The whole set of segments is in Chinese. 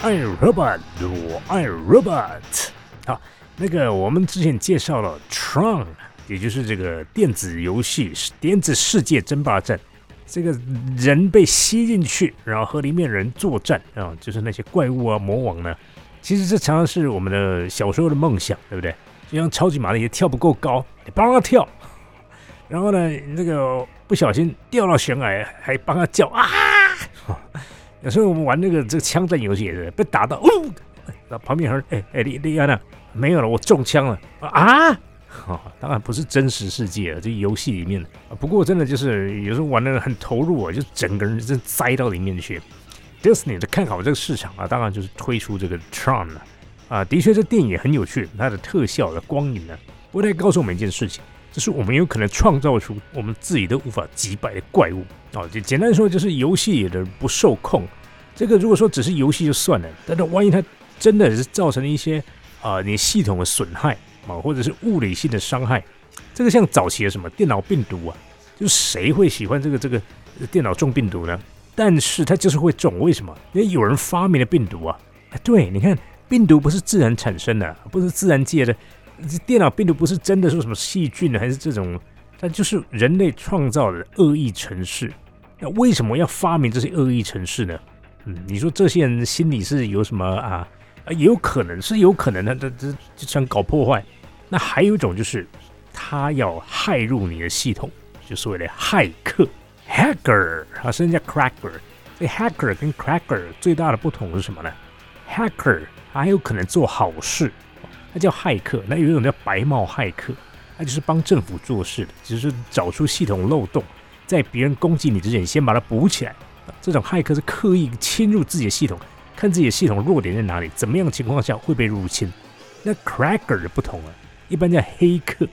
爱 robot，我爱 robot。好，那个我们之前介绍了 Tron，也就是这个电子游戏《电子世界争霸战》，这个人被吸进去，然后和里面人作战啊，就是那些怪物啊、魔王呢。其实这常常是我们的小时候的梦想，对不对？就像超级玛丽也跳不够高，你帮他跳，然后呢，那个不小心掉到悬崖，还帮他叫啊。有时候我们玩那个这个枪战游戏也是被打到，哦，那旁边还是哎哎李李安娜没有了，我中枪了啊！哈，当然不是真实世界，这游戏里面。不过真的就是有时候玩的很投入啊，就整个人真栽到里面去。Disney 的看好这个市场啊，当然就是推出这个 Tron 了啊。的确，这电影很有趣，它的特效的光影呢，不太告诉我们一件事情，就是我们有可能创造出我们自己都无法击败的怪物。哦，就简单说，就是游戏里的不受控。这个如果说只是游戏就算了，但是万一它真的是造成了一些啊，你系统的损害啊，或者是物理性的伤害，这个像早期的什么电脑病毒啊，就谁会喜欢这个这个电脑中病毒呢？但是它就是会中，为什么？因为有人发明了病毒啊。对，你看病毒不是自然产生的，不是自然界的，电脑病毒不是真的说什么细菌还是这种。但就是人类创造的恶意程式，那为什么要发明这些恶意程式呢？嗯，你说这些人心里是有什么啊？啊，也有可能是有可能的，这这就想搞破坏。那还有一种就是他要害入你的系统，就所谓的骇客 （hacker），啊，甚至叫 cracker。这 hacker 跟 cracker 最大的不同是什么呢？hacker 还有可能做好事，他叫骇客；那有一种叫白帽骇客。他就是帮政府做事的，只是找出系统漏洞，在别人攻击你之前，先把它补起来。这种骇客是刻意侵入自己的系统，看自己的系统弱点在哪里，怎么样情况下会被入侵。那 cracker 的不同啊，一般叫黑客，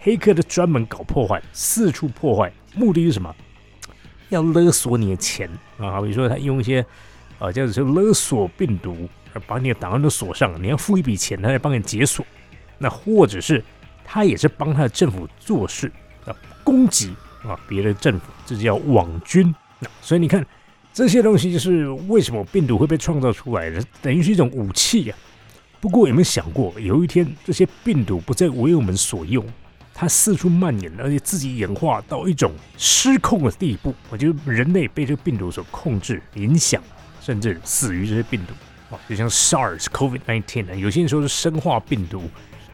黑客的专门搞破坏，四处破坏，目的是什么？要勒索你的钱啊！比如说他用一些啊，叫做勒索病毒，把你的档案都锁上，你要付一笔钱，他来帮你解锁。那或者是。他也是帮他的政府做事啊，攻击啊别的政府，这就叫网军。所以你看这些东西，就是为什么病毒会被创造出来的，等于是一种武器呀。不过有没有想过，有一天这些病毒不再为我们所用，它四处蔓延，而且自己演化到一种失控的地步，我觉得人类被这个病毒所控制、影响，甚至死于这些病毒啊，就像 SARS、COVID-19 啊，有些人说是生化病毒。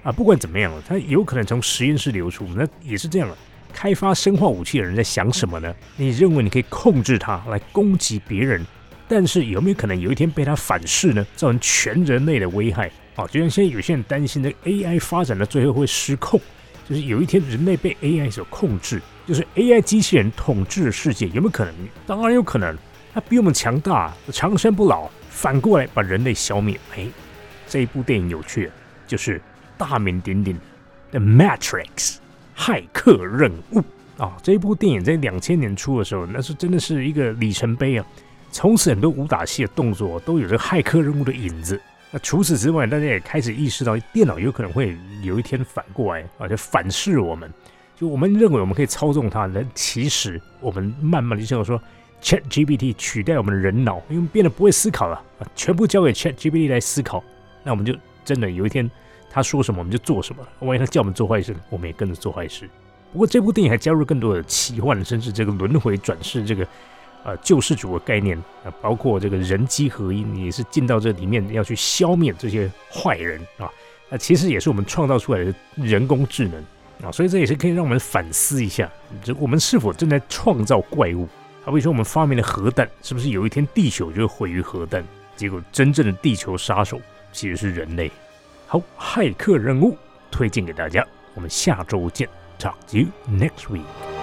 啊，不管怎么样它有可能从实验室流出，那也是这样了。开发生化武器的人在想什么呢？你认为你可以控制它来攻击别人，但是有没有可能有一天被它反噬呢？造成全人类的危害？啊，就像现在有些人担心的 AI 发展到最后会失控，就是有一天人类被 AI 所控制，就是 AI 机器人统治世界，有没有可能？当然有可能，它比我们强大，长生不老，反过来把人类消灭。哎，这一部电影有趣，就是。大名鼎鼎的《Matrix》骇客任务啊！这一部电影在两千年初的时候，那是真的是一个里程碑啊！从此很多武打戏的动作都有着骇客任务的影子。那除此之外，大家也开始意识到电脑有可能会有一天反过来啊，就反噬我们。就我们认为我们可以操纵它，但其实我们慢慢的就像说，Chat GPT 取代我们的人脑，因为变得不会思考了啊，全部交给 Chat GPT 来思考，那我们就真的有一天。他说什么我们就做什么，万一他叫我们做坏事，我们也跟着做坏事。不过这部电影还加入更多的奇幻，甚至这个轮回转世这个呃救世主的概念啊，包括这个人机合一，也是进到这里面要去消灭这些坏人啊。那其实也是我们创造出来的人工智能啊，所以这也是可以让我们反思一下，这我们是否正在创造怪物？好比说我们发明了核弹，是不是有一天地球就会毁于核弹？结果真正的地球杀手其实是人类。好，骇客人物推荐给大家，我们下周见，talk to you next week。